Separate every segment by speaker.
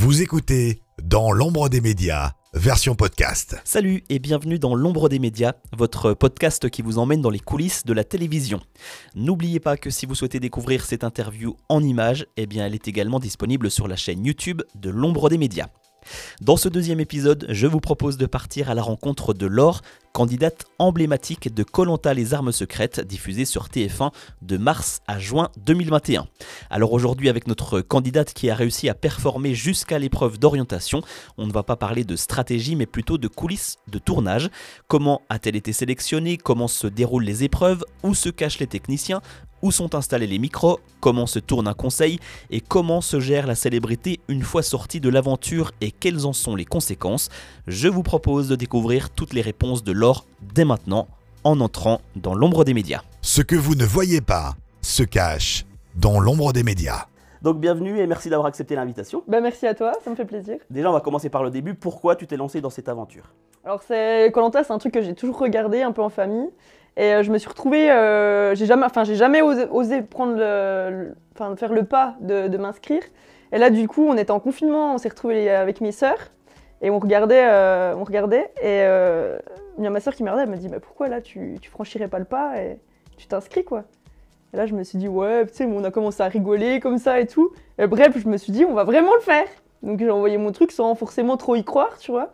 Speaker 1: Vous écoutez Dans l'ombre des médias, version podcast.
Speaker 2: Salut et bienvenue dans L'ombre des médias, votre podcast qui vous emmène dans les coulisses de la télévision. N'oubliez pas que si vous souhaitez découvrir cette interview en images, eh elle est également disponible sur la chaîne YouTube de L'ombre des médias. Dans ce deuxième épisode, je vous propose de partir à la rencontre de Laure, candidate emblématique de Colanta les armes secrètes, diffusée sur TF1 de mars à juin 2021. Alors aujourd'hui, avec notre candidate qui a réussi à performer jusqu'à l'épreuve d'orientation, on ne va pas parler de stratégie, mais plutôt de coulisses de tournage. Comment a-t-elle été sélectionnée? Comment se déroulent les épreuves? Où se cachent les techniciens? Où sont installés les micros, comment se tourne un conseil? Et comment se gère la célébrité une fois sortie de l'aventure? Et quelles en sont les conséquences? Je vous propose de découvrir toutes les réponses de Laure dès maintenant en entrant dans l'ombre des médias.
Speaker 1: Ce que vous ne voyez pas se cache dans l'ombre des médias.
Speaker 2: Donc bienvenue et merci d'avoir accepté l'invitation.
Speaker 3: Bah, merci à toi, ça me fait plaisir.
Speaker 2: Déjà on va commencer par le début, pourquoi tu t'es lancé dans cette aventure?
Speaker 3: Alors c'est Colanta, c'est un truc que j'ai toujours regardé un peu en famille et euh, je me suis retrouvée, euh, j'ai jamais, enfin j'ai jamais osé, osé prendre le, le- enfin faire le pas de, de m'inscrire. Et là du coup on était en confinement, on s'est retrouvés avec mes sœurs et on regardait, euh, on regardait et euh, il y a ma sœur qui m'a regardé, elle m'a dit bah, pourquoi là tu, tu franchirais pas le pas et tu t'inscris quoi? Et là je me suis dit ouais, tu sais, on a commencé à rigoler comme ça et tout. Et bref, je me suis dit on va vraiment le faire. Donc j'ai envoyé mon truc sans forcément trop y croire, tu vois.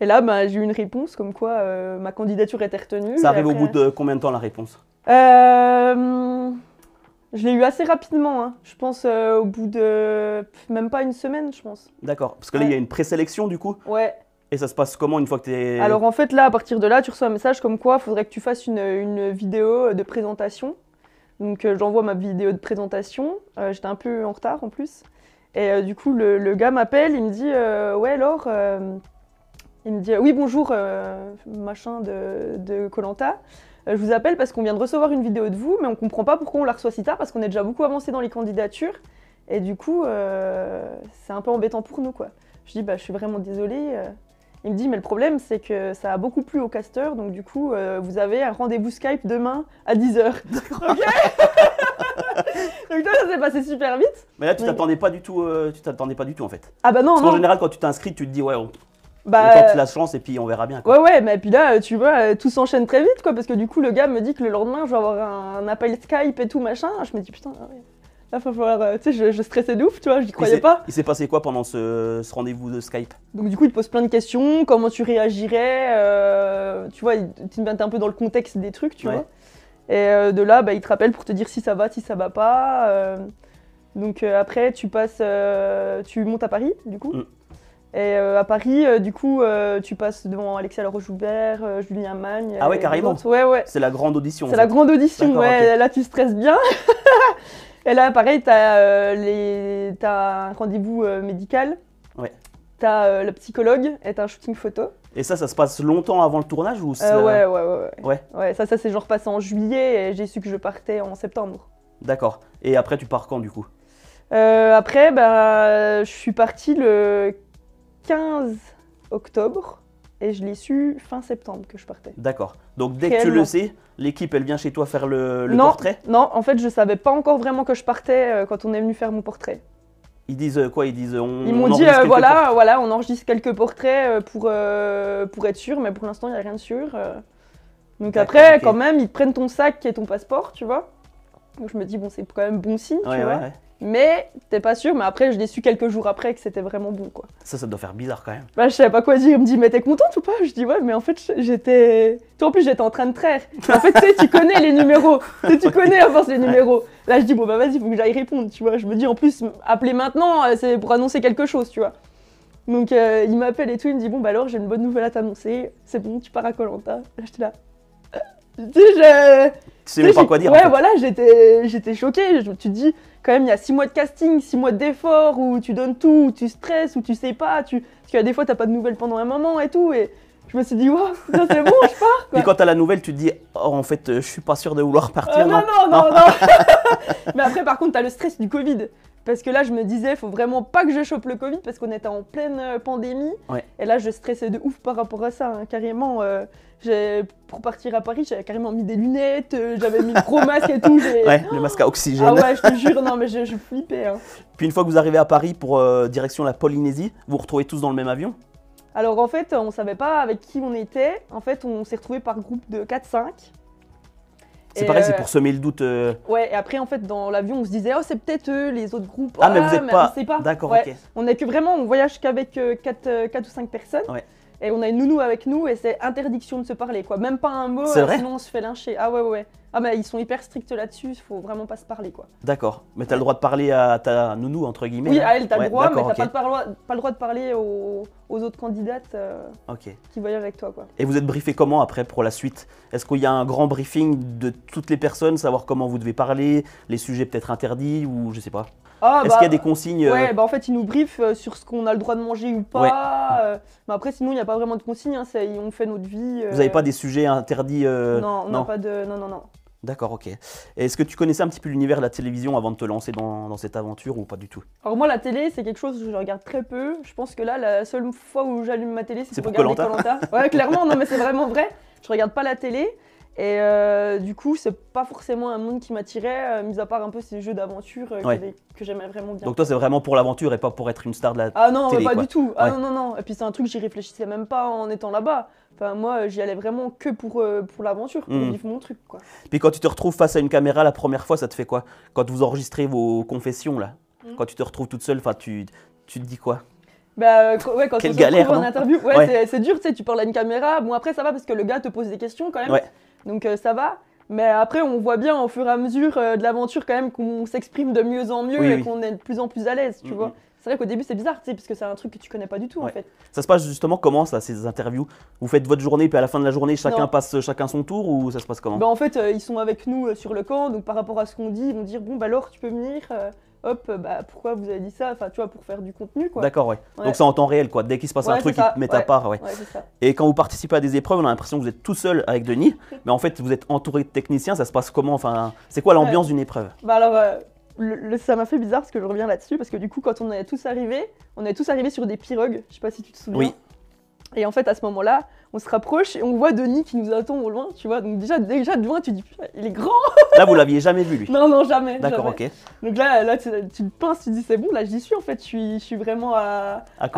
Speaker 3: Et là, bah, j'ai eu une réponse comme quoi euh, ma candidature était retenue.
Speaker 2: Ça arrive au bout de combien de temps la réponse?
Speaker 3: Euh, Je l'ai eu assez rapidement, hein. je pense euh, au bout de pff, même pas une semaine, je pense.
Speaker 2: D'accord, parce que là il y a une présélection du coup,
Speaker 3: Ouais.
Speaker 2: et ça se passe comment une fois que tu es...
Speaker 3: Alors en fait, là, à partir de là, tu reçois un message comme quoi il faudrait que tu fasses une, une vidéo de présentation. Donc euh, j'envoie ma vidéo de présentation. Euh, J'étais un peu en retard en plus. Et euh, du coup, le, le gars m'appelle, il me dit Ouais, Laure, il me dit Oui, bonjour, machin de- de Colanta. Je vous appelle parce qu'on vient de recevoir une vidéo de vous, mais on comprend pas pourquoi on la reçoit si tard parce qu'on est déjà beaucoup avancé dans les candidatures. Et du coup, euh, c'est un peu embêtant pour nous, quoi. Je dis Bah, je suis vraiment désolée. euh. Il me dit, mais le problème, c'est que ça a beaucoup plu aux casteurs, donc du coup, euh, vous avez un rendez-vous Skype demain à 10h. Ok Donc toi, ça s'est passé super vite.
Speaker 2: Mais là tu t'attendais pas du tout, euh, tu t'attendais pas du tout en fait.
Speaker 3: Ah bah non,
Speaker 2: Parce qu'en
Speaker 3: non.
Speaker 2: général quand tu t'inscris tu te dis ouais on
Speaker 3: Bah,
Speaker 2: tente la chance et puis on verra bien quoi.
Speaker 3: ouais, ouais, mais puis là, tu vois, euh, tout s'enchaîne très vite, quoi, parce que du coup, le gars me dit que le lendemain, je vais avoir un, appel Skype et tout, machin. Je me dis, putain, ah ouais. Là, faut falloir, euh, tu sais, je, je stressais de ouf, tu vois, j'y croyais pas.
Speaker 2: Il s'est passé quoi pendant ce, ce rendez-vous de Skype?
Speaker 3: Donc du coup, il te pose plein de questions, comment tu réagirais, euh, tu vois, il tu te mets un peu dans le contexte des trucs, tu
Speaker 2: Ouais.
Speaker 3: vois. Et euh, de là, bah, il te rappelle pour te dire si ça va, si ça va pas. euh. donc après, tu passes, tu montes à Paris, du coup?
Speaker 2: Mm.
Speaker 3: Et euh, à Paris, euh, du coup, euh, tu passes devant Alexia Laroche-Joubert, Julien Magne.
Speaker 2: Ah ouais, carrément.
Speaker 3: Ouais, ouais.
Speaker 2: C'est la grande audition.
Speaker 3: C'est la grande audition, ouais. Là, tu stresses bien. et là, pareil, t'as les... t'as un rendez-vous médical.
Speaker 2: Ouais.
Speaker 3: T'as euh, le psychologue et t'as un shooting photo.
Speaker 2: Et ça, ça se passe longtemps avant le tournage ou c'est-
Speaker 3: Euh, ouais, ouais, ouais, ouais.
Speaker 2: Ouais.
Speaker 3: Ouais, ça, ça c'est genre passé en juillet et j'ai su que je partais en septembre.
Speaker 2: D'accord. Et après tu pars quand du coup?
Speaker 3: Euh, après, bah, je suis partie le 15 octobre et je l'ai su fin septembre que je partais.
Speaker 2: D'accord. Donc dès que tu le sais, l'équipe elle vient chez toi faire le, le
Speaker 3: non,
Speaker 2: portrait?
Speaker 3: non, en fait, je savais pas encore vraiment que je partais euh, quand on est venu faire mon portrait.
Speaker 2: Ils disent euh, quoi Ils disent on.
Speaker 3: Ils
Speaker 2: on
Speaker 3: m'ont dit, euh, voilà, voilà, on enregistre quelques portraits pour, pour être sûr, mais pour l'instant, il n'y a rien de sûr. Donc après, quand même, ils te prennent ton sac est ton passeport, tu vois. Donc je me dis, bon, c'est quand même bon signe,
Speaker 2: Ouais,
Speaker 3: tu
Speaker 2: ouais,
Speaker 3: vois.
Speaker 2: ouais.
Speaker 3: Mais t'es pas sûr, mais après, je l'ai su quelques jours après que c'était vraiment bon, quoi.
Speaker 2: Ça, ça doit faire bizarre quand même.
Speaker 3: Bah, je savais pas quoi dire. Il me dit, mais t'es contente ou pas? Je dis, ouais, mais en fait, j'étais. Toi, en plus, j'étais en train de traire. En fait, tu sais, tu connais les numéros. Tu sais, tu connais à force les numéros. Là, je dis, bon, bah, vas-y, faut que j'aille répondre, tu vois. Je me dis, en plus, appeler maintenant, euh, c'est pour annoncer quelque chose, tu vois. Donc, euh, il m'appelle et tout. Il me dit, bon, bah, alors, j'ai une bonne nouvelle à t'annoncer. C'est bon, tu pars à Colanta. Là, j'étais là. Tu sais, je.
Speaker 2: Tu sais même
Speaker 3: sais,
Speaker 2: pas quoi dire.
Speaker 3: Ouais,
Speaker 2: en fait.
Speaker 3: voilà, j'étais, j'étais choquée. Je- tu te dis, quand même, il y a six mois de casting, six mois d'effort où tu donnes tout, où tu stresses, où tu sais pas. Tu... Parce a des fois, t'as pas de nouvelles pendant un moment et tout. Et je me suis dit, waouh, c'est bon, je pars. Quoi.
Speaker 2: Et quand t'as la nouvelle, tu te dis oh, en fait, euh, je suis pas sûr de vouloir partir.
Speaker 3: Euh, non, non, non, non. Mais après, par contre, t'as le stress du Covid. Parce que là, je me disais, faut vraiment pas que je chope le Covid parce qu'on était en pleine euh, pandémie.
Speaker 2: Ouais.
Speaker 3: Et là, je stressais de ouf par rapport à ça. hein. Carrément, euh, pour partir à Paris, j'avais carrément mis des lunettes, euh, j'avais mis le gros masque et tout.
Speaker 2: Ouais, le masque à oxygène.
Speaker 3: Ah ouais, je te jure, non, mais je, je flippais. hein.
Speaker 2: Puis une fois que vous arrivez à Paris pour euh, direction la Polynésie, vous vous retrouvez tous dans le même avion?
Speaker 3: Alors en fait, on savait pas avec qui on était. En fait, on s'est retrouvés par groupe de 4-5.
Speaker 2: C'est pareil,
Speaker 3: euh,
Speaker 2: c'est pour semer le doute. euh,
Speaker 3: Ouais, et après, en fait, dans l'avion, on se disait, oh, c'est peut-être eux, les autres groupes.
Speaker 2: Ah, mais vous êtes pas.
Speaker 3: On sait pas.
Speaker 2: D'accord,
Speaker 3: Ouais.
Speaker 2: ok.
Speaker 3: On est que vraiment, on voyage qu'avec 4, ou 5 personnes.
Speaker 2: Ouais.
Speaker 3: Et on a une nounou avec nous et c'est interdiction de se parler, quoi. Même pas un mot,
Speaker 2: vrai
Speaker 3: sinon on se fait lyncher. Ah ouais, ouais, ouais. Ah, mais ils sont hyper stricts là-dessus, il faut vraiment pas se parler, quoi.
Speaker 2: D'accord. Mais t'as le droit de parler à ta nounou, entre guillemets
Speaker 3: Oui, à elle, t'as
Speaker 2: Ouais,
Speaker 3: le droit, mais t'as
Speaker 2: ok.
Speaker 3: pas, le droit- pas le droit de parler aux, aux autres candidates euh, qui voyagent avec toi, quoi.
Speaker 2: Et vous êtes briefé comment après pour la suite? Est-ce qu'il y a un grand briefing de toutes les personnes, savoir comment vous devez parler, les sujets peut-être interdits ou je sais pas?
Speaker 3: Ah,
Speaker 2: Est-ce
Speaker 3: bah,
Speaker 2: qu'il y a des consignes euh,
Speaker 3: Ouais, bah en fait, ils nous briefent euh, sur ce qu'on a le droit de manger ou pas.
Speaker 2: Ouais.
Speaker 3: euh, mais après, sinon, il n'y a pas vraiment de consignes. hein, on fait notre vie. euh,
Speaker 2: Vous n'avez pas des sujets interdits euh,
Speaker 3: Non, on n'a
Speaker 2: non.
Speaker 3: pas de. Non, non, non.
Speaker 2: D'accord, ok. Est-ce que tu connaissais un petit peu l'univers de la télévision avant de te lancer dans, dans cette aventure ou pas du tout?
Speaker 3: Alors, moi, la télé, c'est quelque chose que je regarde très peu. Je pense que là, la seule fois où j'allume ma télé, c'est pour
Speaker 2: pour
Speaker 3: regarder Koh-Lanta. Ouais, clairement, non, mais c'est vraiment vrai. Je regarde pas la télé. Et euh, du coup, c'est pas forcément un monde qui m'attirait, euh, mis à part un peu ces jeux d'aventure euh,
Speaker 2: Ouais.
Speaker 3: que, que j'aimais vraiment bien.
Speaker 2: Donc toi c'est vraiment pour l'aventure et pas pour être une star de la...
Speaker 3: Ah non,
Speaker 2: télé,
Speaker 3: pas
Speaker 2: quoi.
Speaker 3: du tout. Ah
Speaker 2: Ouais.
Speaker 3: non, non, non. Et puis c'est un truc, j'y réfléchissais même pas en étant là-bas. Enfin, moi, j'y allais vraiment que pour, pour l'aventure, pour
Speaker 2: Mhm.
Speaker 3: vivre mon truc, quoi.
Speaker 2: Puis quand tu te retrouves face à une caméra la première fois, ça te fait quoi? Quand vous enregistrez vos confessions là,
Speaker 3: Mm.
Speaker 2: quand tu te retrouves toute seule, enfin tu, tu te dis quoi?
Speaker 3: Bah, ouais, quand
Speaker 2: Quelle
Speaker 3: on se
Speaker 2: galère,
Speaker 3: en interview, ouais, c'est dur, tu sais, tu parles à une caméra. Bon, après, ça va parce que le gars te pose des questions quand même. Donc, euh, ça va. Mais après, on voit bien au fur et à mesure euh, de l'aventure quand même qu'on s'exprime de mieux en mieux
Speaker 2: Oui,
Speaker 3: et
Speaker 2: oui.
Speaker 3: qu'on est de plus en plus à l'aise, tu
Speaker 2: Mhm.
Speaker 3: vois. C'est vrai qu'au début, c'est bizarre, tu sais, parce que c'est un truc que tu connais pas du tout, en fait.
Speaker 2: Ça se passe justement comment ça, ces interviews? Vous faites votre journée puis à la fin de la journée chacun
Speaker 3: Non.
Speaker 2: passe chacun son tour ou ça se passe comment?
Speaker 3: Bah, en fait, euh, ils sont avec nous euh, sur le camp, donc par rapport à ce qu'on dit, ils vont dire Bon, bah alors, tu peux venir. euh, hop, bah pourquoi vous avez dit ça? Enfin, tu vois, pour faire du contenu, quoi.
Speaker 2: D'accord, ouais.
Speaker 3: Ouais.
Speaker 2: Donc c'est en temps réel quoi. Dès qu'il se passe un truc, ils te mettent à part, ouais.
Speaker 3: Ça.
Speaker 2: Et quand vous participez à des épreuves, on a l'impression que vous êtes tout seul avec Denis, mais en fait vous êtes entouré de techniciens. Ça se passe comment? Enfin, c'est quoi l'ambiance d'une épreuve?
Speaker 3: Bah alors, le- le- ça m'a fait bizarre parce que je reviens là-dessus, parce que du coup, quand on est tous arrivés, on est tous arrivés sur des pirogues, je sais pas si tu te souviens.
Speaker 2: Oui.
Speaker 3: Et en fait, à ce moment-là, on se rapproche et on voit Denis qui nous attend au loin, tu vois. Donc déjà, déjà de loin, tu dis, Putain, il est grand.
Speaker 2: Là vous l'aviez jamais vu lui.
Speaker 3: Non, non, jamais.
Speaker 2: D'accord, ok.
Speaker 3: Donc là, là tu, tu te pinces, tu te dis, c'est bon, là, j'y suis en fait, je suis, je suis vraiment à,
Speaker 2: À
Speaker 3: à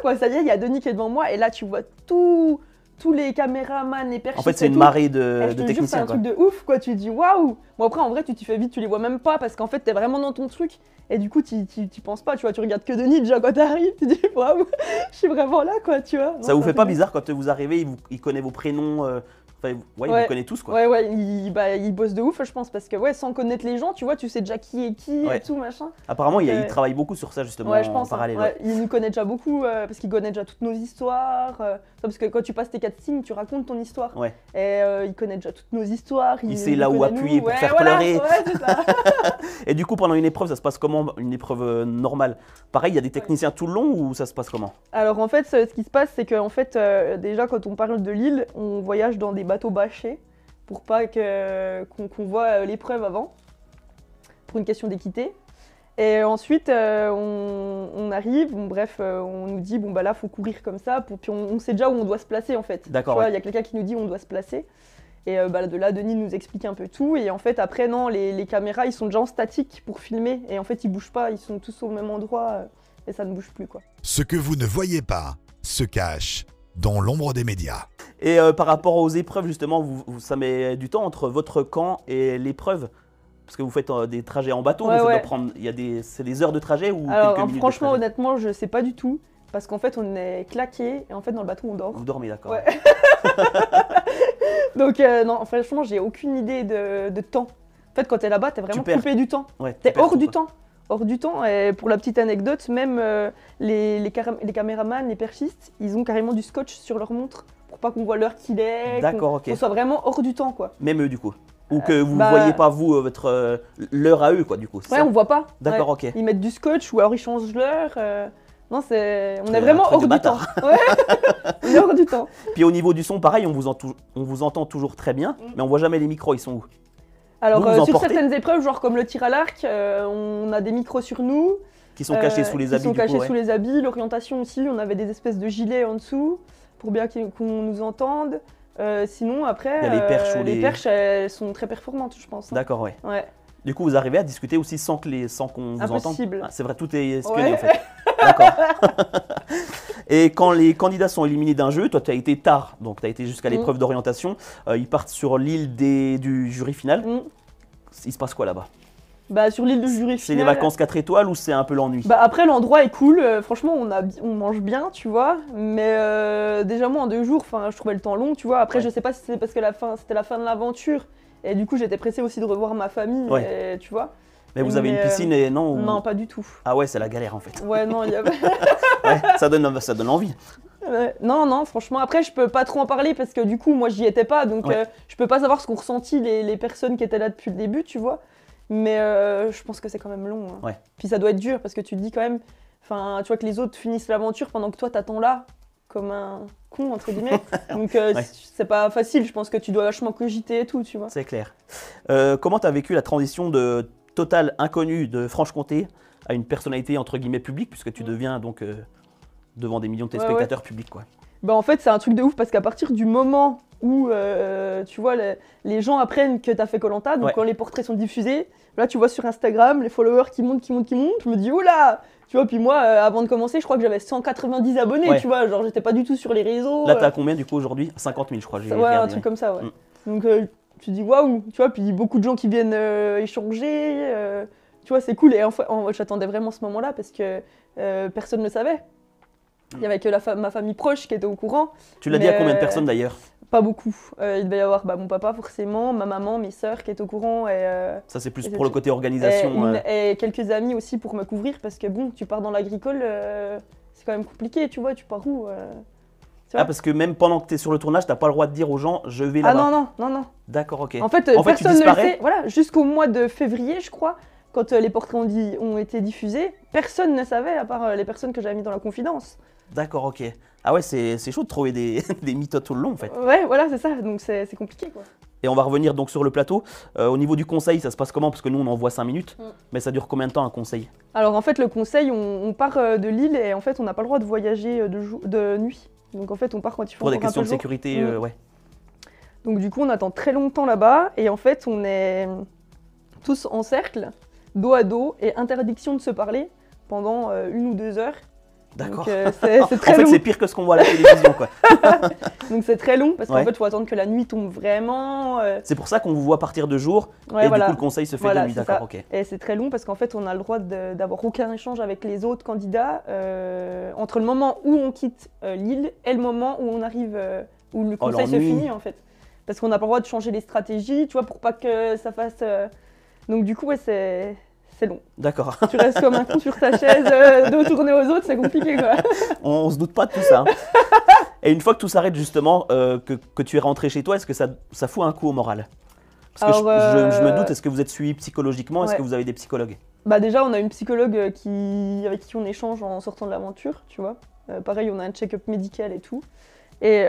Speaker 3: quoi. Ça y est, il y a Denis qui est devant moi et là, tu vois tout, tous les caméramans, les perchistes.
Speaker 2: En fait c'est
Speaker 3: et
Speaker 2: une marée
Speaker 3: Eh,
Speaker 2: de,
Speaker 3: je
Speaker 2: de
Speaker 3: te jure, c'est
Speaker 2: techniciens.
Speaker 3: un
Speaker 2: quoi.
Speaker 3: truc de ouf, quoi. Tu dis waouh. Bon, après, en vrai, tu t'y fais vite, tu les vois même pas parce qu'en fait, t'es vraiment dans ton truc. Et du coup, tu tu penses pas, tu vois. Tu regardes que Denis déjà quand t'arrives, tu dis waouh, je suis vraiment là, quoi, tu vois.
Speaker 2: Ça vous fait pas bizarre quand vous arrivez, il, vous- il connaît vos prénoms, euh, enfin, ouais, il
Speaker 3: Ouais.
Speaker 2: vous connaît tous quoi.
Speaker 3: Ouais, ouais, il, bah, il bosse de ouf, je pense, parce que ouais, sans connaître les gens, tu vois, tu sais déjà qui est qui
Speaker 2: Ouais.
Speaker 3: et tout, machin.
Speaker 2: Apparemment, il, il
Speaker 3: Ouais.
Speaker 2: travaille beaucoup sur ça justement
Speaker 3: Ouais, je
Speaker 2: en
Speaker 3: pense. hein.
Speaker 2: parallèle.
Speaker 3: Ouais, Il nous connaît déjà beaucoup euh, parce qu'il connaît déjà toutes nos histoires. euh, parce que quand tu passes tes castings, tu racontes ton histoire.
Speaker 2: Ouais.
Speaker 3: Et euh, il connaît déjà toutes nos histoires.
Speaker 2: Il
Speaker 3: nous
Speaker 2: sait là où appuyer
Speaker 3: nous.
Speaker 2: pour
Speaker 3: Ouais,
Speaker 2: faire
Speaker 3: voilà,
Speaker 2: pleurer.
Speaker 3: Ouais, ça.
Speaker 2: Et du coup, pendant une épreuve, ça se passe comment Une épreuve euh, normale? Pareil, il y a des techniciens tout le long ou ça se passe comment?
Speaker 3: Alors en fait, ce ce qui se passe, c'est qu'en fait, euh, déjà quand on parle de l'île, on voyage dans des bateaux bâchés pour pas que- qu'on qu'on voit euh, l'épreuve avant, pour une question d'équité. Et ensuite, euh, on, on arrive, bon, bref, euh, on nous dit, bon bah là, faut courir comme ça, pour, puis on, on sait déjà où on doit se placer en fait.
Speaker 2: D'accord,
Speaker 3: vois,
Speaker 2: ouais.
Speaker 3: Il y a quelqu'un qui nous dit où on doit se placer. Et euh, bah, de là, Denis nous explique un peu tout. Et en fait, après, non, les, les caméras, ils sont déjà en statique pour filmer. Et en fait, ils bougent pas, ils sont tous au même endroit. et ça ne bouge plus, quoi.
Speaker 1: Ce que vous ne voyez pas se cache dans l'ombre des médias.
Speaker 2: Et euh, par rapport aux épreuves, justement, vous, vous- ça met du temps entre votre camp et l'épreuve? Parce que vous faites euh, des trajets en bateau,
Speaker 3: Ouais,
Speaker 2: donc ça doit
Speaker 3: ouais.
Speaker 2: prendre. Il y a des, c'est des heures de trajet ou
Speaker 3: Alors
Speaker 2: quelques minutes
Speaker 3: franchement,
Speaker 2: de trajet?
Speaker 3: honnêtement, je sais pas du tout. Parce qu'en fait, on est claqué et en fait, dans le bateau, on dort.
Speaker 2: Vous dormez, d'accord.
Speaker 3: Ouais. Donc, euh, non, franchement, j'ai aucune idée de, de temps. En fait, quand t'es là-bas, t'es vraiment coupé du temps.
Speaker 2: Ouais, tu
Speaker 3: T'es hors
Speaker 2: tout,
Speaker 3: du
Speaker 2: quoi.
Speaker 3: temps. Hors du temps. Et pour la petite anecdote, même euh, les, les, cara- les caméramans, les perchistes, ils ont carrément du scotch sur leur montre pour pas qu'on voit l'heure qu'il est. qu'on-
Speaker 2: D'accord, ok.
Speaker 3: Qu'on soit vraiment hors du temps, quoi.
Speaker 2: Même eux, du coup. Ou que vous
Speaker 3: bah-
Speaker 2: voyez pas, vous, euh, votre euh, l'heure à eux, quoi, du coup.
Speaker 3: Ouais,
Speaker 2: ça
Speaker 3: on voit pas.
Speaker 2: D'accord,
Speaker 3: Ouais.
Speaker 2: ok.
Speaker 3: Ils mettent du scotch ou alors ils changent l'heure. euh, Non, c'est. On est vraiment hors du temps. Ouais. on est hors du temps.
Speaker 2: Puis au niveau du son, pareil, on vous, entou- on vous entend toujours très bien,
Speaker 3: Mm.
Speaker 2: mais on voit jamais les micros, ils sont où?
Speaker 3: Alors, euh, sur certaines épreuves, genre comme le tir à l'arc, euh, on a des micros sur nous.
Speaker 2: Qui sont cachés
Speaker 3: euh,
Speaker 2: sous les
Speaker 3: qui
Speaker 2: habits
Speaker 3: sont
Speaker 2: du
Speaker 3: cachés
Speaker 2: coup, ouais.
Speaker 3: sous les habits. L'orientation aussi, on avait des espèces de gilets en dessous pour bien qu'on nous entende. Sinon, après,
Speaker 2: les perches
Speaker 3: les
Speaker 2: les-
Speaker 3: perches, elles sont très performantes, je pense. hein.
Speaker 2: D'accord, ouais.
Speaker 3: Ouais.
Speaker 2: Du coup, vous arrivez à discuter aussi sans que les, sans qu'on vous entende.
Speaker 3: Impossible.
Speaker 2: Ah, c'est vrai, tout est espionné
Speaker 3: Ouais.
Speaker 2: en fait. D'accord. Et quand les candidats sont éliminés d'un jeu, toi tu as été tard, donc tu as été jusqu'à
Speaker 3: Mm.
Speaker 2: l'épreuve d'orientation. Euh, ils partent sur l'île des- du jury final.
Speaker 3: Mm.
Speaker 2: Il se passe quoi là-bas?
Speaker 3: Bah, sur l'île de jury
Speaker 2: C'est les
Speaker 3: final-
Speaker 2: vacances 4 étoiles ou c'est un peu l'ennui?
Speaker 3: Bah après l'endroit est cool, euh, franchement on, a, on mange bien tu vois, mais euh, déjà moi en deux jours, je trouvais le temps long tu vois, après
Speaker 2: Ouais.
Speaker 3: je sais pas si c'est parce que la fin, c'était la fin de l'aventure, et du coup j'étais pressée aussi de revoir ma famille,
Speaker 2: Ouais.
Speaker 3: et, tu vois.
Speaker 2: Mais vous avez
Speaker 3: mais,
Speaker 2: une
Speaker 3: euh,
Speaker 2: piscine et non ou-
Speaker 3: Non pas du tout.
Speaker 2: Ah ouais, c'est la galère en fait.
Speaker 3: Ouais non, il y avait...
Speaker 2: Ouais, ça, donne, ça donne envie.
Speaker 3: Non non franchement après je peux pas trop en parler parce que du coup moi j'y étais pas, donc
Speaker 2: Ouais.
Speaker 3: euh, je peux pas savoir ce qu'ont ressenti les, les personnes qui étaient là depuis le début tu vois, mais euh, je pense que c'est quand même long. hein.
Speaker 2: Ouais.
Speaker 3: Puis ça doit être dur parce que tu te dis quand même, enfin, tu vois que les autres finissent l'aventure pendant que toi t'attends là, comme un con entre guillemets. Donc euh,
Speaker 2: Ouais.
Speaker 3: c'est pas facile. Je pense que tu dois vachement cogiter et tout, tu vois.
Speaker 2: C'est clair. Euh, comment tu as vécu la transition de total inconnu de Franche-Comté à une personnalité entre guillemets publique, puisque tu deviens donc euh, devant des millions de
Speaker 3: Ouais,
Speaker 2: téléspectateurs publics quoi?
Speaker 3: Bah en fait c'est un truc de ouf parce qu'à partir du moment où euh, tu vois les, les gens apprennent que t'as fait Colanta, donc
Speaker 2: Ouais.
Speaker 3: quand les portraits sont diffusés, là tu vois sur Instagram les followers qui montent, qui montent, qui montent. Je me dis oula, tu vois. Puis moi euh, avant de commencer, je crois que j'avais 190 abonnés,
Speaker 2: Ouais.
Speaker 3: tu vois. Genre j'étais pas du tout sur les réseaux.
Speaker 2: Là,
Speaker 3: euh,
Speaker 2: t'as combien du coup aujourd'hui? 50 000, je crois. j'ai
Speaker 3: Ça, ouais, un truc
Speaker 2: ouais.
Speaker 3: comme ça, ouais.
Speaker 2: Mm.
Speaker 3: Donc euh, tu dis waouh, tu vois, puis beaucoup de gens qui viennent euh, échanger, euh, tu vois, c'est cool. Et en j'attendais vraiment ce moment-là parce que euh, personne ne le savait. Il y avait que la fa- ma famille proche qui était au courant,
Speaker 2: Tu l'as dit à combien de
Speaker 3: euh,
Speaker 2: personnes d'ailleurs
Speaker 3: pas beaucoup. Euh, il devait y avoir bah, mon papa forcément, ma maman, mes sœurs qui étaient au courant et, euh,
Speaker 2: Ça, c'est plus
Speaker 3: et
Speaker 2: pour le côté organisation. euh,
Speaker 3: et quelques amis aussi pour me couvrir parce que bon, tu pars dans l'agricole, c'est quand même compliqué, tu vois, tu pars où
Speaker 2: Ah, parce que même pendant que tu es sur le tournage, t'as pas le droit de dire aux gens je vais
Speaker 3: Ah
Speaker 2: là-bas.
Speaker 3: non, non, non, non.
Speaker 2: D'accord, ok.
Speaker 3: En fait,
Speaker 2: En fait, tu
Speaker 3: personne ne le sait. Voilà, jusqu'au mois de février, je crois, quand les portraits ont, dit- ont été diffusés, personne ne savait, à part les personnes que j'avais mis dans la confidence.
Speaker 2: D'accord, ok. Ah ouais, c'est chaud de trouver des, des mythos tout le long en fait.
Speaker 3: Ouais, voilà, c'est ça. Donc c'est compliqué, quoi.
Speaker 2: Et on va revenir donc sur le plateau. Euh, au niveau du conseil, ça se passe comment? Parce que nous, on envoie 5 minutes.
Speaker 3: Mm.
Speaker 2: Mais ça dure combien de temps un conseil?
Speaker 3: Alors en fait, le conseil, on, on part euh, de Lille et en fait, on n'a pas le droit de voyager euh, de, de nuit. Donc en fait, on part quand il faut
Speaker 2: Pour des questions de sécurité,
Speaker 3: Mm.
Speaker 2: euh, ouais.
Speaker 3: Donc du coup, on attend très longtemps là-bas et en fait, on est tous en cercle, dos à dos et interdiction de se parler pendant une ou deux heures.
Speaker 2: D'accord.
Speaker 3: Euh, c'est
Speaker 2: en fait, c'est pire que ce qu'on voit à la télévision, quoi.
Speaker 3: Donc c'est très long parce qu'en
Speaker 2: Ouais.
Speaker 3: fait, il faut attendre que la nuit tombe vraiment. euh,
Speaker 2: C'est pour ça qu'on vous voit partir de jour
Speaker 3: ouais,
Speaker 2: et
Speaker 3: voilà.
Speaker 2: du coup, le conseil se fait
Speaker 3: Voilà,
Speaker 2: de nuit. D'accord, ok.
Speaker 3: Et c'est très long parce qu'en fait, on a le droit d'avoir aucun échange avec les autres candidats euh, entre le moment où on quitte l'île et le moment où on arrive, où le
Speaker 2: Oh,
Speaker 3: conseil se finit en fait. Parce qu'on n'a pas le droit de changer les stratégies, tu vois, pour pas que ça fasse. Donc du coup, ouais, c'est c'est long.
Speaker 2: D'accord.
Speaker 3: Tu restes comme un con sur ta chaise, euh, de tourner aux autres, c'est compliqué quoi.
Speaker 2: on, on se doute pas de tout ça. hein. et une fois que tout s'arrête, justement, euh, que, que tu es rentré chez toi, est-ce que ça, ça fout un coup au moral? Parce que
Speaker 3: Alors,
Speaker 2: je, je- je me
Speaker 3: euh,
Speaker 2: doute, est-ce que vous êtes suivi psychologiquement? Est-ce que vous avez des psychologues?
Speaker 3: Bah déjà, on a une psychologue euh, qui... avec qui on échange en sortant de l'aventure, tu vois. Euh, pareil, on a un check-up médical et tout. Et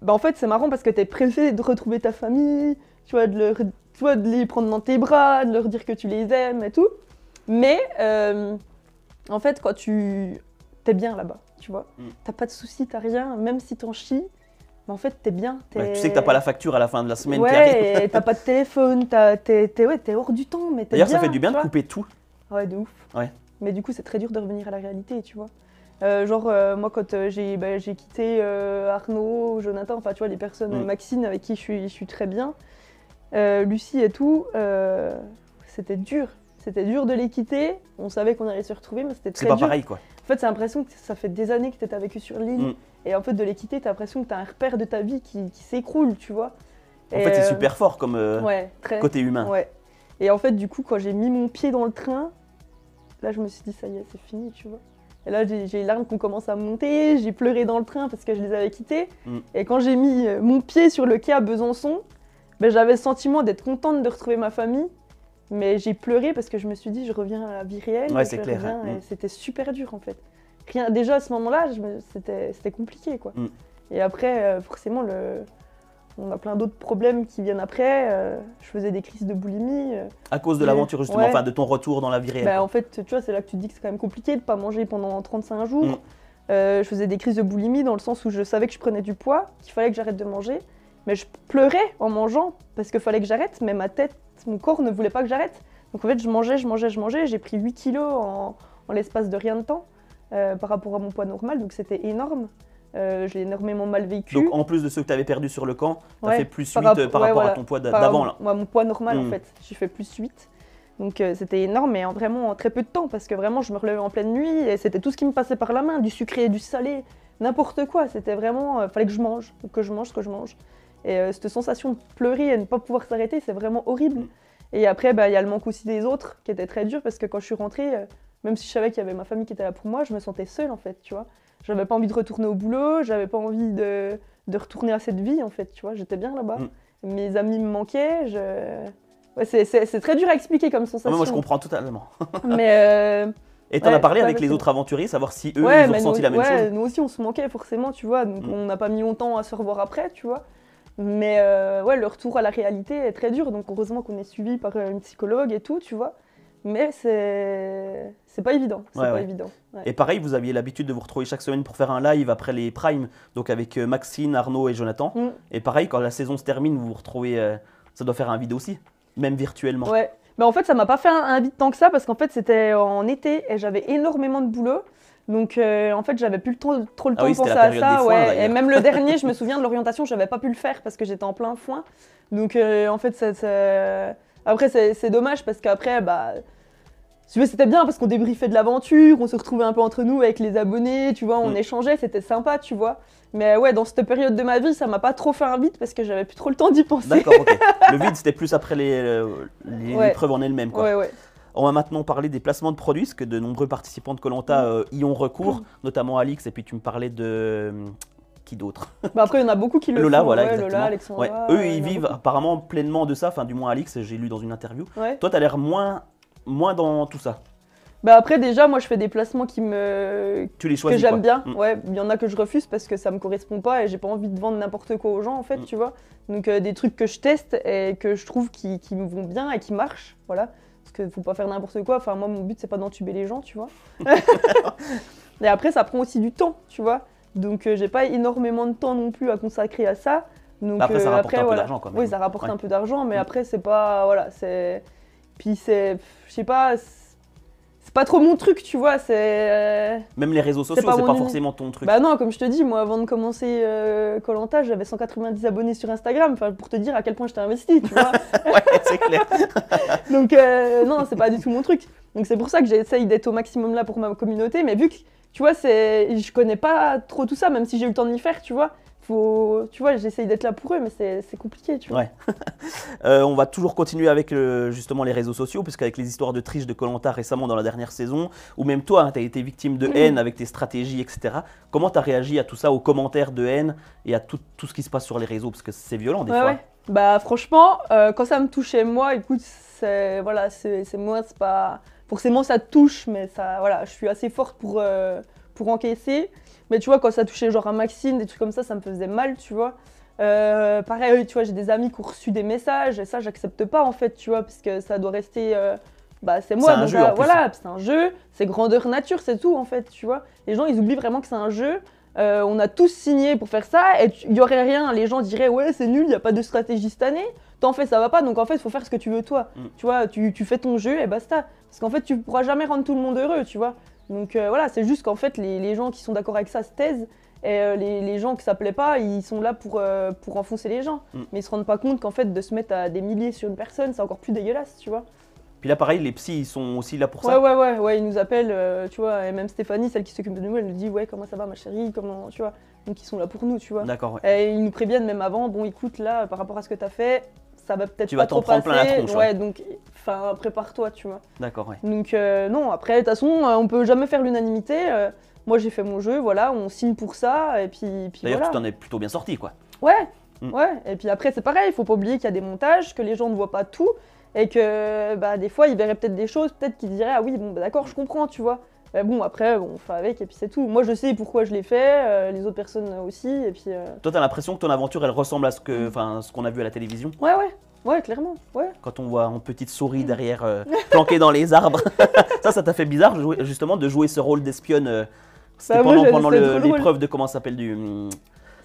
Speaker 3: bah en fait, c'est marrant parce que t'es pressé de retrouver ta famille, tu vois, de, leur- tu vois, de les prendre dans tes bras, de leur dire que tu les aimes et tout. Mais euh, en fait, quand tu... T'es bien là-bas, tu vois.
Speaker 2: Mm.
Speaker 3: T'as pas de soucis, t'as rien, même si t'en chies. Mais en fait, t'es bien.
Speaker 2: Ouais,
Speaker 3: t'es-
Speaker 2: Tu sais que t'as pas la facture à la fin de la semaine qui arrive.
Speaker 3: Ouais, t'as pas de téléphone, t'es ouais, hors du temps, mais t'es
Speaker 2: D'ailleurs, ça fait du bien de couper tout.
Speaker 3: Ouais, de ouf.
Speaker 2: Ouais.
Speaker 3: Mais du coup, c'est très dur de revenir à la réalité, tu vois. Euh, genre, euh, moi, quand euh, j'ai bah, j'ai quitté Arnaud, Jonathan, enfin, tu vois, les personnes,
Speaker 2: Mm.
Speaker 3: Maxine, avec qui je suis, je suis très bien, euh, Lucie et tout, euh, c'était dur. C'était dur de les quitter. On savait qu'on allait se retrouver, mais c'était
Speaker 2: C'est
Speaker 3: très
Speaker 2: pas
Speaker 3: dur.
Speaker 2: pareil, quoi.
Speaker 3: En fait, c'est l'impression que ça fait des années que t'as vécu sur l'île.
Speaker 2: Mm.
Speaker 3: Et en fait, de les quitter, t'as l'impression que t'as un repère de ta vie qui, qui s'écroule, tu vois.
Speaker 2: En
Speaker 3: Et,
Speaker 2: fait, c'est
Speaker 3: euh,
Speaker 2: super fort comme
Speaker 3: Ouais, très.
Speaker 2: côté humain.
Speaker 3: Ouais. Et en fait, du coup, quand j'ai mis mon pied dans le train, là, je me suis dit, ça y est, c'est fini, tu vois. Et là, j'ai les larmes qui ont commencé à monter, j'ai pleuré dans le train parce que je les avais quittés.
Speaker 2: Mm.
Speaker 3: Et quand j'ai mis mon pied sur le quai à Besançon, ben, j'avais le sentiment d'être contente de retrouver ma famille. Mais j'ai pleuré parce que je me suis dit, je reviens à la vie réelle.
Speaker 2: Ouais,
Speaker 3: et
Speaker 2: c'est
Speaker 3: je
Speaker 2: clair,
Speaker 3: reviens,
Speaker 2: ouais.
Speaker 3: Et c'était super dur, en fait. Rien, déjà, à ce moment-là, me- c'était compliqué, quoi.
Speaker 2: Mm.
Speaker 3: Et après, euh, forcément, le, on a plein d'autres problèmes qui viennent après. euh, je faisais des crises de boulimie. euh.
Speaker 2: À cause de l'aventure, justement,
Speaker 3: ouais.
Speaker 2: enfin de ton retour dans la vie réelle.
Speaker 3: Bah, en fait, tu vois, c'est là que tu te dis que c'est quand même compliqué de pas manger pendant 35 jours.
Speaker 2: Mm.
Speaker 3: Euh, je faisais des crises de boulimie dans le sens où je savais que je prenais du poids, qu'il fallait que j'arrête de manger. Mais je pleurais en mangeant parce qu'il fallait que j'arrête, mais ma tête, mon corps ne voulait pas que j'arrête. Donc en fait, je mangeais, je mangeais, je mangeais. J'ai pris 8 kilos en, en l'espace de rien de temps euh, par rapport à mon poids normal, donc c'était énorme. Euh, je l'ai énormément mal vécu.
Speaker 2: Donc en plus de ceux que tu avais perdus sur le camp, tu as
Speaker 3: Ouais,
Speaker 2: fait plus 8
Speaker 3: par
Speaker 2: par,
Speaker 3: rapport-
Speaker 2: par
Speaker 3: ouais,
Speaker 2: rapport
Speaker 3: voilà.
Speaker 2: à ton poids d'avant. là.
Speaker 3: à mon poids normal en
Speaker 2: Mm.
Speaker 3: fait. J'ai fait plus 8. Donc euh, c'était énorme, mais en vraiment en très peu de temps, parce que vraiment je me relevais en pleine nuit et c'était tout ce qui me passait par la main, du sucré, du salé, n'importe quoi. C'était vraiment, euh, fallait que je mange, que je mange ce que je mange. Et euh, cette sensation de pleurer et de ne pas pouvoir s'arrêter, c'est vraiment horrible.
Speaker 2: Mm.
Speaker 3: Et après, bah, il y a le manque aussi des autres, qui était très dur, parce que quand je suis rentrée, euh, même si je savais qu'il y avait ma famille qui était là pour moi, je me sentais seule en fait, tu vois. J'avais pas envie de retourner au boulot, j'avais pas envie de, de retourner à cette vie en fait, tu vois. J'étais bien là-bas.
Speaker 2: Mm.
Speaker 3: Mes amis me manquaient, je... Ouais, c'est- très dur à expliquer comme
Speaker 2: Ah,
Speaker 3: sensation.
Speaker 2: moi je comprends totalement.
Speaker 3: Mais euh,
Speaker 2: Et t'en
Speaker 3: Ouais,
Speaker 2: as parlé avec les autres aventuriers, savoir si eux
Speaker 3: ouais,
Speaker 2: ils ont ressenti
Speaker 3: nous,
Speaker 2: la même
Speaker 3: ouais,
Speaker 2: chose.
Speaker 3: nous aussi on se manquait forcément, tu vois. Donc
Speaker 2: Mm.
Speaker 3: on n'a pas mis longtemps à se revoir après, tu vois. Mais euh, ouais, le retour à la réalité est très dur. Donc heureusement qu'on est suivi par euh, une psychologue et tout, tu vois. Mais c'est c'est pas évident. C'est
Speaker 2: Ouais,
Speaker 3: pas
Speaker 2: ouais.
Speaker 3: évident. ouais.
Speaker 2: Et pareil, vous aviez l'habitude de vous retrouver chaque semaine pour faire un live après les primes, donc avec euh, Maxine, Arnaud et Jonathan.
Speaker 3: Mm.
Speaker 2: Et pareil, quand la saison se termine, vous vous retrouvez, euh, ça doit faire un vide aussi, même virtuellement.
Speaker 3: Ouais. Mais en fait, ça m'a pas fait un, un vide tant que ça parce qu'en fait, c'était en été et j'avais énormément de boulot. Donc, euh, en fait, j'avais plus le temps, trop le
Speaker 2: Ah
Speaker 3: temps
Speaker 2: oui,
Speaker 3: de penser à ça.
Speaker 2: foins,
Speaker 3: ouais. Et même le dernier, je me souviens de l'orientation, j'avais pas pu le faire parce que j'étais en plein foin. Donc, euh, en fait, ça- ça- après, c'est dommage parce qu'après, bah. tu veux, c'était bien parce qu'on débriefait de l'aventure, on se retrouvait un peu entre nous avec les abonnés, tu vois, on
Speaker 2: Mm.
Speaker 3: échangeait, c'était sympa, tu vois. Mais ouais, dans cette période de ma vie, ça m'a pas trop fait un vide parce que j'avais plus trop le temps d'y penser.
Speaker 2: D'accord, ok. Le vide, c'était plus après les, les
Speaker 3: Ouais.
Speaker 2: épreuves en elles-mêmes. quoi.
Speaker 3: Ouais, ouais.
Speaker 2: On va maintenant parler des placements de produits, parce que de nombreux participants de Colanta
Speaker 3: Mm.
Speaker 2: y ont recours, notamment Alix, et puis tu me parlais de. euh, Qui d'autre?
Speaker 3: Bah après, il y en a beaucoup qui le
Speaker 2: Lola,
Speaker 3: font.
Speaker 2: voilà,
Speaker 3: ouais. Lola, Alexandra.
Speaker 2: Ouais,
Speaker 3: euh,
Speaker 2: Eux, ils vivent
Speaker 3: beaucoup.
Speaker 2: apparemment pleinement de ça, enfin, du moins Alix, j'ai lu dans une interview.
Speaker 3: Ouais.
Speaker 2: Toi, tu as l'air moins, moins dans tout ça.
Speaker 3: Bah après, déjà, moi, je fais des placements qui me...
Speaker 2: Tu les
Speaker 3: que
Speaker 2: choisis.
Speaker 3: j'aime
Speaker 2: quoi.
Speaker 3: bien.
Speaker 2: Mm.
Speaker 3: Ouais, il y en a que je refuse parce que ça me correspond pas et j'ai pas envie de vendre n'importe quoi aux gens, en fait,
Speaker 2: Mm.
Speaker 3: tu vois. Donc, euh, des trucs que je teste et que je trouve qui, qui me vont bien et qui marchent, voilà. Que faut pas faire n'importe quoi. Enfin, moi, mon but, c'est pas d'entuber les gens, tu vois. et après, ça prend aussi du temps, tu vois. Donc, euh, j'ai pas énormément de temps non plus à consacrer à ça. Donc,
Speaker 2: Bah, après, ça
Speaker 3: euh,
Speaker 2: rapporte un peu
Speaker 3: voilà.
Speaker 2: d'argent, quand même.
Speaker 3: Oui, ça rapporte
Speaker 2: Ouais.
Speaker 3: un peu d'argent, mais
Speaker 2: Mm.
Speaker 3: après, c'est pas. Voilà, c'est. Puis, c'est. Je sais pas. C'est- pas trop mon truc, tu vois. C'est. euh,
Speaker 2: Même les réseaux sociaux, c'est pas forcément ton truc.
Speaker 3: Bah non, comme je te dis, moi, avant de commencer Colanta, j'avais 190 abonnés sur Instagram, pour te dire à quel point j'étais investi, tu vois.
Speaker 2: ouais, c'est clair.
Speaker 3: Donc, euh, non, c'est pas du tout mon truc. Donc, c'est pour ça que j'essaye d'être au maximum là pour ma communauté, mais vu que, tu vois, c'est... je connais pas trop tout ça, même si j'ai eu le temps de m'y faire, tu vois. Faut... Tu vois, j'essaye d'être là pour eux, mais c'est compliqué, tu vois.
Speaker 2: Ouais. Euh, on va toujours continuer avec euh, justement les réseaux sociaux, puisqu'avec les histoires de triche de Colanta récemment dans la dernière saison, ou même toi, tu as été victime de haine avec tes stratégies, etc. Comment tu as réagi à tout ça, aux commentaires de haine et à tout, tout ce qui se passe sur les réseaux? Parce que c'est violent des
Speaker 3: Ouais,
Speaker 2: fois.
Speaker 3: ouais. Bah franchement, euh, quand ça me touchait moi, écoute, c'est voilà, c'est moi, c'est pas forcément ça te touche, mais ça, voilà, je suis assez forte pour euh, pour encaisser. Mais tu vois, quand ça touchait genre à Maxime, des trucs comme ça, ça me faisait mal, tu vois. Euh, pareil, tu vois, j'ai des amis qui ont reçu des messages, et ça, j'accepte pas en fait, tu vois, parce que ça doit rester. euh, bah, c'est moi,
Speaker 2: C'est un
Speaker 3: donc
Speaker 2: jeu,
Speaker 3: voilà, c'est un jeu, c'est grandeur nature, c'est tout en fait, tu vois. Les gens, ils oublient vraiment que c'est un jeu. Euh, on a tous signé pour faire ça, et il y aurait rien. Les gens diraient, ouais, c'est nul, il n'y a pas de stratégie cette année. T'en fais, ça va pas, donc en fait, il faut faire ce que tu veux toi.
Speaker 2: Mm.
Speaker 3: Tu vois, tu, tu fais ton jeu et basta. Parce qu'en fait, tu pourras jamais rendre tout le monde heureux, tu vois. Donc euh, voilà, c'est juste qu'en fait, les, les gens qui sont d'accord avec ça se taisent. Et euh, les, les gens qui ça plaît pas, ils sont là pour, euh, pour enfoncer les gens.
Speaker 2: Mm.
Speaker 3: Mais ils se rendent pas compte qu'en fait, de se mettre à des milliers sur une personne, c'est encore plus dégueulasse, tu vois.
Speaker 2: Puis là, pareil, les psys, ils sont aussi là pour
Speaker 3: Ouais,
Speaker 2: ça.
Speaker 3: ouais, ouais, ouais, ils nous appellent, tu vois, et même Stéphanie, celle qui s'occupe de nous, elle nous dit, ouais, comment ça va, ma chérie, comment, tu vois. Donc ils sont là pour nous, tu vois.
Speaker 2: D'accord, ouais.
Speaker 3: Et ils nous préviennent même avant, bon, écoute, là, par rapport à ce que t'as fait, ça va peut-être
Speaker 2: Tu
Speaker 3: pas
Speaker 2: vas t'en
Speaker 3: trop
Speaker 2: prendre
Speaker 3: passer.
Speaker 2: plein la tronche,
Speaker 3: ouais, donc, enfin, prépare-toi, tu vois.
Speaker 2: D'accord, ouais.
Speaker 3: Donc, euh, non, après, de toute façon, euh, on peut jamais faire l'unanimité. euh, moi, j'ai fait mon jeu, voilà, on signe pour ça, et puis, puis
Speaker 2: D'ailleurs,
Speaker 3: voilà.
Speaker 2: tu t'en es plutôt bien sorti, quoi.
Speaker 3: Ouais,
Speaker 2: Mm.
Speaker 3: ouais. Et puis après, c'est pareil, il faut pas oublier qu'il y a des montages, que les gens ne voient pas tout, et que bah, des fois, ils verraient peut-être des choses, peut-être qu'ils diraient, ah oui, bon, bah, d'accord, je comprends, tu vois. Mais bon, après, bon, on fait avec et puis c'est tout. Moi, je sais pourquoi je l'ai fait, euh, les autres personnes aussi, et puis. euh,
Speaker 2: Toi, t'as l'impression que ton aventure, elle ressemble à ce que, enfin, ce qu'on a vu à la télévision?
Speaker 3: Ouais, ouais, ouais, clairement, ouais.
Speaker 2: Quand on voit une petite souris derrière, euh, planquée dans les arbres. ça, ça t'a fait bizarre, justement, de jouer ce rôle d'espionne. euh, C'était
Speaker 3: Bah,
Speaker 2: pendant,
Speaker 3: c'était
Speaker 2: l'épreuve de comment ça s'appelle du hum,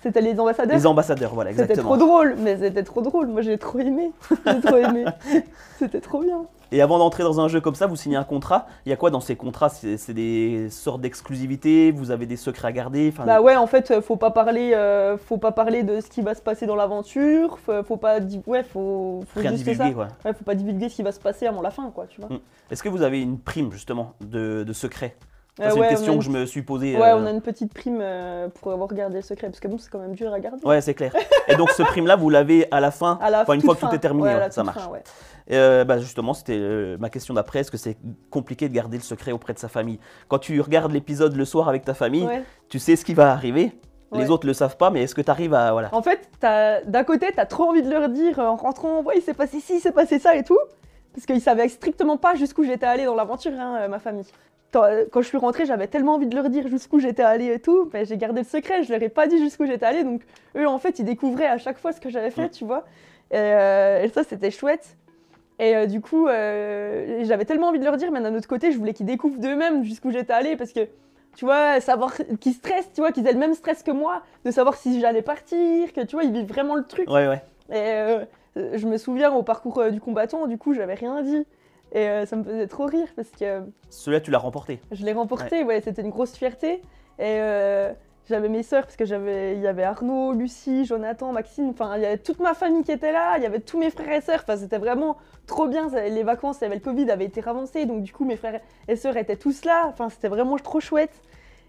Speaker 3: C'était les ambassadeurs.
Speaker 2: les ambassadeurs, voilà,
Speaker 3: C'était
Speaker 2: exactement.
Speaker 3: trop drôle, mais c'était trop drôle. Moi, j'ai trop aimé. J'ai trop aimé. C'était trop bien.
Speaker 2: Et avant d'entrer dans un jeu comme ça, vous signez un contrat. Il y a quoi dans ces contrats? C'est des sortes d'exclusivité Vous avez des secrets à garder? Enfin,
Speaker 3: Bah ouais, en fait, euh, faut pas parler, euh, faut pas parler de ce qui va se passer dans l'aventure. Faut, faut pas, ouais, faut, faut
Speaker 2: Rien divulguer,
Speaker 3: ça.
Speaker 2: quoi.
Speaker 3: Ouais, faut pas divulguer ce qui va se passer avant la fin, quoi, tu vois.
Speaker 2: Mm. Est-ce que vous avez une prime, justement, de, de secret Ça,
Speaker 3: Euh,
Speaker 2: c'est
Speaker 3: ouais,
Speaker 2: une question que je me suis posée.
Speaker 3: Ouais,
Speaker 2: euh,
Speaker 3: on a une petite prime euh, pour avoir gardé le secret, parce que bon, c'est quand même dur à garder.
Speaker 2: Ouais, c'est clair. Et donc, ce prime-là, vous l'avez à la fin
Speaker 3: À la
Speaker 2: Enfin, une fois que tout est terminé,
Speaker 3: Ouais, la
Speaker 2: ça marche.
Speaker 3: fin, ouais.
Speaker 2: Euh, bah justement, c'était euh, ma question d'après. Est-ce que c'est compliqué de garder le secret auprès de sa famille? Quand tu regardes l'épisode le soir avec ta famille,
Speaker 3: Ouais.
Speaker 2: tu sais ce qui va arriver. Les autres le savent pas, mais est-ce que tu arrives à voilà
Speaker 3: En fait, d'un côté, t'as trop envie de leur dire euh, en rentrant, ouais, il s'est passé ci, il s'est passé ça et tout. Parce qu'ils savaient strictement pas jusqu'où j'étais allée dans l'aventure, hein, euh, ma famille. Quand, euh, quand je suis rentrée, j'avais tellement envie de leur dire jusqu'où j'étais allée et tout. mais j'ai gardé le secret, je leur ai pas dit jusqu'où j'étais allée. Donc, eux, en fait, ils découvraient à chaque fois ce que j'avais fait, tu vois. Et, euh, et ça, c'était chouette. Et euh, du coup, euh, j'avais tellement envie de leur dire, mais d'un autre côté, je voulais qu'ils découvrent d'eux-mêmes jusqu'où j'étais allée. Parce que, tu vois, savoir qu'ils stressent, tu vois, qu'ils aient le même stress que moi, de savoir si j'allais partir, que tu vois, ils vivent vraiment le truc.
Speaker 2: Ouais, ouais.
Speaker 3: Et je me souviens au parcours euh, du combattant, du coup, j'avais rien dit. Et euh, ça me faisait trop rire parce que
Speaker 2: Celui-là, tu l'as remporté.
Speaker 3: je l'ai remporté, ouais, c'était une grosse fierté. Et euh, j'avais mes sœurs, parce que j'avais, il y avait Arnaud, Lucie, Jonathan, Maxime, enfin, il y avait toute ma famille qui était là, il y avait tous mes frères et sœurs, enfin, c'était vraiment trop bien. Les vacances, il y avait le Covid, avait été ravancé, donc du coup, mes frères et sœurs étaient tous là, enfin, c'était vraiment trop chouette.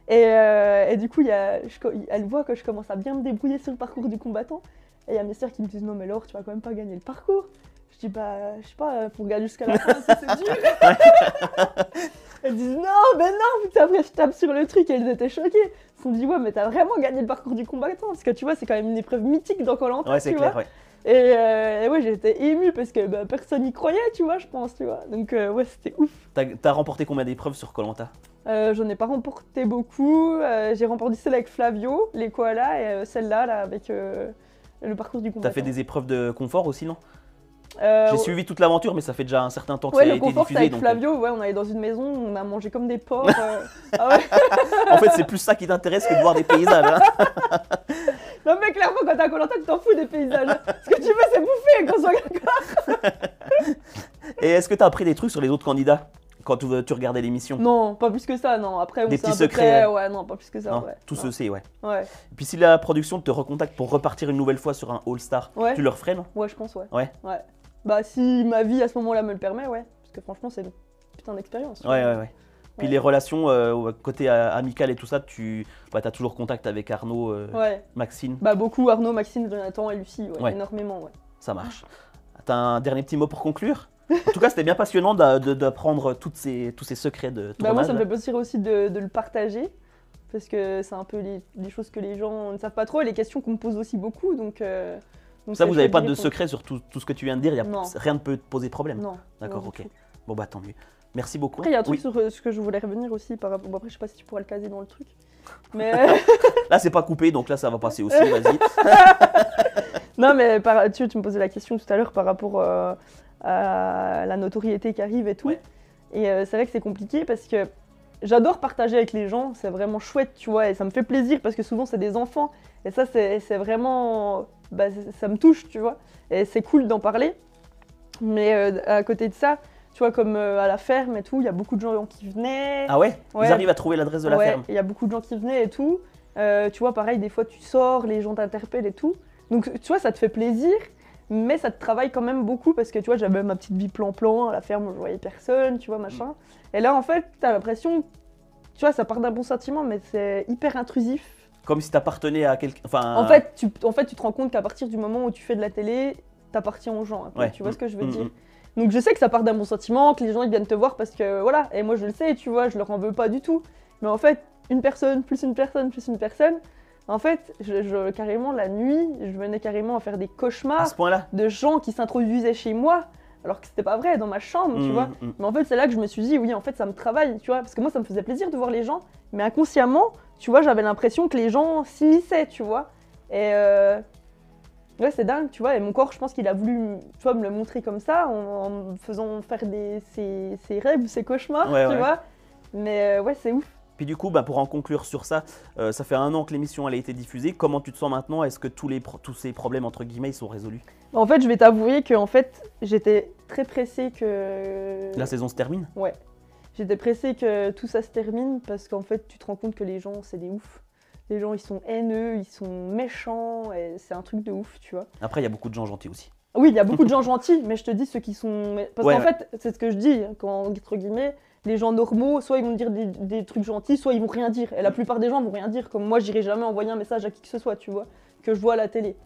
Speaker 3: Et, euh, et du coup, il y a, je elle voit que je commence à bien me débrouiller sur le parcours du combattant. Et il y a mes sœurs qui me disent Non, mais Laure, tu vas quand même pas gagner le parcours. Je dis Bah, je sais pas, pour gagner jusqu'à la fin, c'est dur. Elles disent Non, mais non, putain, après je tape sur le truc et elles étaient choquées. Elles se sont dit Ouais, mais t'as vraiment gagné le parcours du combattant. Parce que tu vois, c'est quand même une épreuve mythique dans Colanta.
Speaker 2: Ouais, c'est clair, ouais.
Speaker 3: Et, euh, et ouais, j'étais émue parce que bah, personne n'y croyait, tu vois, je pense, tu vois. Donc, euh, ouais, c'était ouf.
Speaker 2: T'as as remporté combien d'épreuves sur Colanta
Speaker 3: Euh, J'en ai pas remporté beaucoup. Euh, J'ai remporté celle avec Flavio, les koalas, et celle-là, là, avec euh, le parcours du combattant.
Speaker 2: T'as fait des épreuves de confort aussi, non?
Speaker 3: Euh,
Speaker 2: J'ai suivi toute l'aventure, mais ça fait déjà un certain temps que
Speaker 3: Ouais,
Speaker 2: ça a
Speaker 3: le
Speaker 2: été
Speaker 3: confort,
Speaker 2: diffusé.
Speaker 3: avec
Speaker 2: Donc, euh,
Speaker 3: Flavio. Ouais, on allait dans une maison, on a mangé comme des porcs. euh. Ah ouais.
Speaker 2: en fait, c'est plus ça qui t'intéresse que de voir des paysages. hein.
Speaker 3: Non, mais clairement, quand t'es à Colanta, tu t'en fous des paysages. Ce que tu veux, c'est bouffer, qu'on soit d'accord.
Speaker 2: Et est-ce que t'as appris des trucs sur les autres candidats? Quand tu, tu regardais l'émission
Speaker 3: Non, pas plus que ça, non. Après, on
Speaker 2: Des petits secrets,
Speaker 3: près-. Ouais, non, pas plus que ça. Ouais.
Speaker 2: Tout
Speaker 3: Non.
Speaker 2: se sait, ouais.
Speaker 3: Ouais.
Speaker 2: Et puis si la production te recontacte pour repartir une nouvelle fois sur un All-Star,
Speaker 3: Ouais.
Speaker 2: tu leur ferais, non?
Speaker 3: Ouais, je pense, ouais.
Speaker 2: Ouais.
Speaker 3: Ouais. Bah, si ma vie à ce moment-là me le permet, ouais. Parce que franchement, c'est une putain d'expérience.
Speaker 2: Ouais, ouais, ouais. Puis les relations euh, côté euh, amical et tout ça, tu bah, as toujours contact avec Arnaud, euh. Maxine,
Speaker 3: Bah, beaucoup Arnaud, Maxime, Jonathan et Lucie. Énormément, ouais.
Speaker 2: ça marche. T'as un dernier petit mot pour conclure? En tout cas, c'était bien passionnant d'apprendre tous ces secrets de tournage.
Speaker 3: Bah, moi, ça me fait plaisir aussi de, de le partager. Parce que c'est un peu les, les choses que les gens ne savent pas trop et les questions qu'on me pose aussi beaucoup. Donc, euh, donc
Speaker 2: Ça, vous n'avez pas de secret sur tout, tout ce que tu viens de dire, y a, rien ne peut te poser problème.
Speaker 3: Non.
Speaker 2: D'accord, ok. Bon, bah tant mieux. Merci beaucoup.
Speaker 3: Après, il y a un truc
Speaker 2: Oui.
Speaker 3: sur euh, ce que je voulais revenir aussi par rapport. Bon, après, je sais pas si tu pourras le caser dans le truc. Mais.
Speaker 2: Là, c'est pas coupé, donc là, ça va passer aussi, vas-y.
Speaker 3: non, mais par... tu, tu me posais la question tout à l'heure par rapport euh, la notoriété qui arrive et tout.
Speaker 2: Ouais.
Speaker 3: Et euh, c'est vrai que c'est compliqué parce que j'adore partager avec les gens, c'est vraiment chouette, tu vois, et ça me fait plaisir parce que souvent c'est des enfants. Et ça, c'est vraiment. bah, ça me touche, tu vois. Et c'est cool d'en parler. Mais euh, à côté de ça, tu vois, comme euh, à la ferme et tout, il y a beaucoup de gens qui venaient.
Speaker 2: Ah ouais,
Speaker 3: Ouais.
Speaker 2: Ils arrivent à trouver l'adresse de la
Speaker 3: Ouais,
Speaker 2: ferme.
Speaker 3: Il y a beaucoup de gens qui venaient et tout. Euh, tu vois, pareil, des fois tu sors, les gens t'interpellent et tout. Donc, tu vois, ça te fait plaisir, mais ça te travaille quand même beaucoup parce que tu vois, j'avais ma petite vie plan-plan à la ferme, je voyais personne, tu vois, machin. Et là, en fait, t'as l'impression, tu vois, ça part d'un bon sentiment, mais c'est hyper intrusif.
Speaker 2: Comme si t'appartenais à quelqu'un. Enfin,
Speaker 3: En, fait, tu, en fait, tu te rends compte qu'à partir du moment où tu fais de la télé, t'appartiens aux gens.
Speaker 2: ouais.
Speaker 3: Tu vois ce que je veux
Speaker 2: Mm,
Speaker 3: dire
Speaker 2: mm.
Speaker 3: donc je sais que ça part d'un bon sentiment, que les gens ils viennent te voir parce que voilà, et moi je le sais, tu vois, je leur en veux pas du tout. Mais en fait, une personne, plus une personne, plus une personne, en fait, je, je- carrément la nuit, je venais carrément à faire des
Speaker 2: À
Speaker 3: cauchemars
Speaker 2: ce
Speaker 3: de gens qui s'introduisaient chez moi alors que c'était pas vrai dans ma chambre, tu
Speaker 2: Mm,
Speaker 3: vois.
Speaker 2: mm.
Speaker 3: Mais en fait, c'est là que je me suis dit, oui, en fait, ça me travaille, tu vois. Parce que moi, ça me faisait plaisir de voir les gens. Mais inconsciemment, tu vois, j'avais l'impression que les gens s'immisçaient, tu vois. Et euh, ouais, c'est dingue, tu vois. Et mon corps, je pense qu'il a voulu, tu vois, me le montrer comme ça, en, en me faisant faire des, ses, ses rêves ou ses cauchemars,
Speaker 2: Ouais,
Speaker 3: tu
Speaker 2: ouais.
Speaker 3: vois. Mais euh, ouais, c'est ouf.
Speaker 2: Puis du coup, bah, pour en conclure sur ça, euh, ça fait un an que l'émission elle a été diffusée. Comment tu te sens maintenant? Est-ce que tous, les tous ces problèmes entre guillemets ils sont résolus?
Speaker 3: En fait, je vais t'avouer que en fait, j'étais très pressée que.
Speaker 2: La saison se termine?
Speaker 3: Ouais. J'étais pressée que tout ça se termine parce qu'en fait, tu te rends compte que les gens, c'est des oufs. Les gens, ils sont haineux, ils sont méchants, c'est un truc de ouf, tu vois.
Speaker 2: Après, il y a beaucoup de gens gentils aussi.
Speaker 3: Oui, il y a beaucoup de gens gentils, mais je te dis ceux qui sont. Parce
Speaker 2: Ouais,
Speaker 3: qu'en
Speaker 2: ouais.
Speaker 3: fait, c'est ce que je dis, quand, entre guillemets, les gens normaux, soit ils vont dire des, des trucs gentils, soit ils vont rien dire. Et la plupart des gens vont rien dire, comme moi, j'irai jamais envoyer un message à qui que ce soit, tu vois, que je vois à la télé.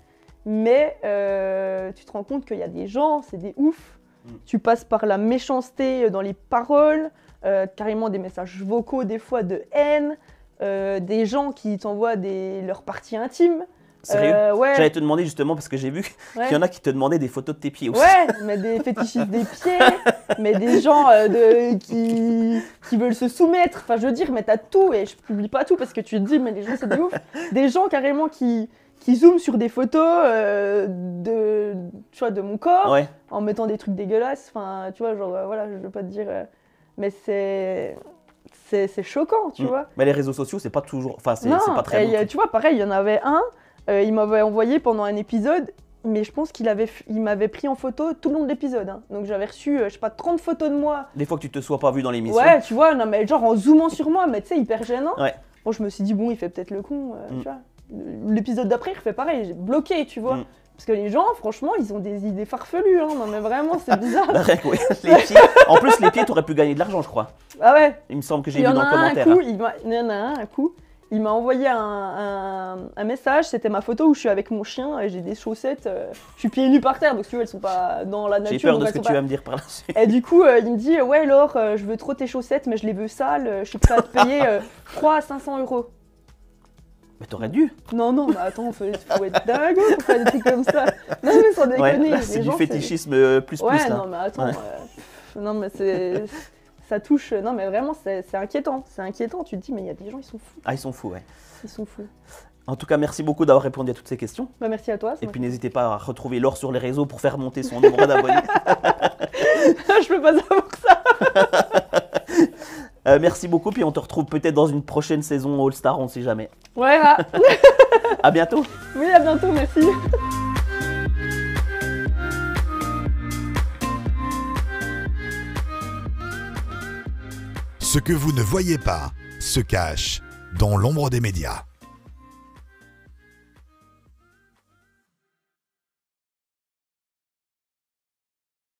Speaker 3: Mais euh, tu te rends compte qu'il y a des gens, c'est des oufs.
Speaker 2: Mm.
Speaker 3: Tu passes par la méchanceté dans les paroles, euh, carrément des messages vocaux, des fois de haine, euh, des gens qui t'envoient des, leurs parties intimes.
Speaker 2: Sérieux
Speaker 3: Euh, ouais,
Speaker 2: J'allais te demander justement parce que j'ai vu
Speaker 3: ouais.
Speaker 2: qu'il y en a qui te demandaient des photos de tes pieds aussi.
Speaker 3: Ouais, mais des fétichistes des pieds, mais des gens euh, de, qui, qui veulent se soumettre. Enfin, je veux dire, mais t'as tout, et je publie pas tout parce que tu te dis, mais les gens, c'est des ouf. Des gens carrément qui, qui zooment sur des photos euh, de, tu vois, de mon corps
Speaker 2: Ouais.
Speaker 3: en mettant des trucs dégueulasses. Enfin, tu vois, genre, voilà, je veux pas te dire. mais c'est. C'est choquant, tu
Speaker 2: Mm.
Speaker 3: vois.
Speaker 2: Mais les réseaux sociaux, c'est pas toujours. Enfin, c'est pas très
Speaker 3: et
Speaker 2: bon.
Speaker 3: tu vois, pareil, il y en avait un, euh, il m'avait envoyé pendant un épisode, mais je pense qu'il avait, il m'avait pris en photo tout le long de l'épisode. hein. Donc j'avais reçu, euh, je sais pas, 30 photos de moi.
Speaker 2: Des fois que tu te sois pas vu dans l'émission.
Speaker 3: Ouais, tu vois, non, mais genre en zoomant sur moi, mais tu sais, hyper gênant.
Speaker 2: Ouais.
Speaker 3: Bon, je me suis dit, bon, il fait peut-être le con, euh,
Speaker 2: Mm.
Speaker 3: tu vois. L'épisode d'après, il refait pareil, j'ai bloqué, tu vois.
Speaker 2: Mm.
Speaker 3: Parce que les gens, franchement, ils ont des idées farfelues, hein. Non, mais vraiment, c'est bizarre.
Speaker 2: Bah, rien que, ouais, les pieds. En plus, les pieds, t'aurais pu gagner de l'argent, je crois.
Speaker 3: ah ouais,
Speaker 2: Il me semble que j'ai
Speaker 3: Il y
Speaker 2: vu
Speaker 3: en
Speaker 2: dans
Speaker 3: a
Speaker 2: le
Speaker 3: un, un
Speaker 2: commentaire.
Speaker 3: coup, il, m'a- il y en a un, un coup, il m'a envoyé un, un- un message, c'était ma photo où je suis avec mon chien et j'ai des chaussettes, euh, je suis pieds nus par terre, donc si tu veux, elles sont pas dans la nature.
Speaker 2: J'ai peur de ce que tu vas me dire par la suite.
Speaker 3: Et du coup, euh, il me dit, ouais Laure, euh, je veux trop tes chaussettes, mais je les veux sales, je suis prêt à te payer euh, 3 à 500 euros.
Speaker 2: Mais t'aurais dû.
Speaker 3: Non, non, mais attends, faut, faut être dingue pour faire des trucs comme ça. Non, mais sans
Speaker 2: Ouais,
Speaker 3: déconner,
Speaker 2: là,
Speaker 3: les
Speaker 2: c'est du fétichisme plus
Speaker 3: Ouais,
Speaker 2: plus là.
Speaker 3: non, mais attends.
Speaker 2: Ouais.
Speaker 3: non, mais c'est. Ça touche. Non, mais vraiment, c'est inquiétant. C'est inquiétant. Tu te dis, mais il y a des gens, ils sont fous.
Speaker 2: Ah, ils sont fous, ouais.
Speaker 3: Ils sont fous.
Speaker 2: En tout cas, merci beaucoup d'avoir répondu à toutes ces questions.
Speaker 3: Bah, merci à toi.
Speaker 2: Et puis n'hésitez pas à retrouver Laure sur les réseaux pour faire monter son nombre d'abonnés.
Speaker 3: je peux pas savoir ça.
Speaker 2: Euh, merci beaucoup, puis on te retrouve peut-être dans une prochaine saison All Star, on ne sait jamais.
Speaker 3: Ouais, ah.
Speaker 2: À bientôt
Speaker 3: oui, à bientôt. Merci.
Speaker 1: Ce que vous ne voyez pas se cache dans l'ombre des médias.